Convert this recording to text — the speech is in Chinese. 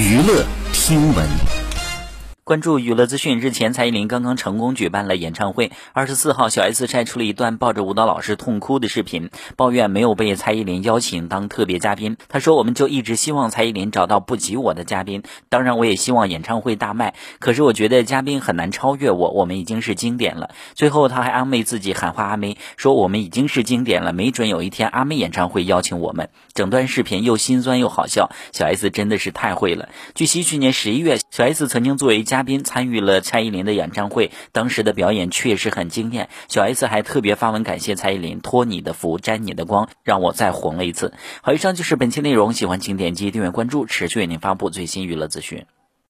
娱乐听闻。关注娱乐资讯，日前蔡依林刚刚成功举办了演唱会。二十四号，小 S 晒出了一段抱着舞蹈老师痛哭的视频，抱怨没有被蔡依林邀请当特别嘉宾。他说：“我们就一直希望蔡依林找到不及我的嘉宾，当然我也希望演唱会大卖。可是我觉得嘉宾很难超越我，我们已经是经典了。”最后他还安慰自己，喊话阿妹说：“我们已经是经典了，没准有一天阿妹演唱会邀请我们。”整段视频又心酸又好笑，小 S 真的是太会了。据悉，去年十一月，小 S 曾经作为嘉嘉宾参与了蔡依林的演唱会，当时的表演确实很惊艳。小 S 还特别发文感谢蔡依林：“托你的福，沾你的光，让我再红了一次。”好，以上就是本期内容，喜欢请点击订阅关注，持续为您发布最新娱乐资讯。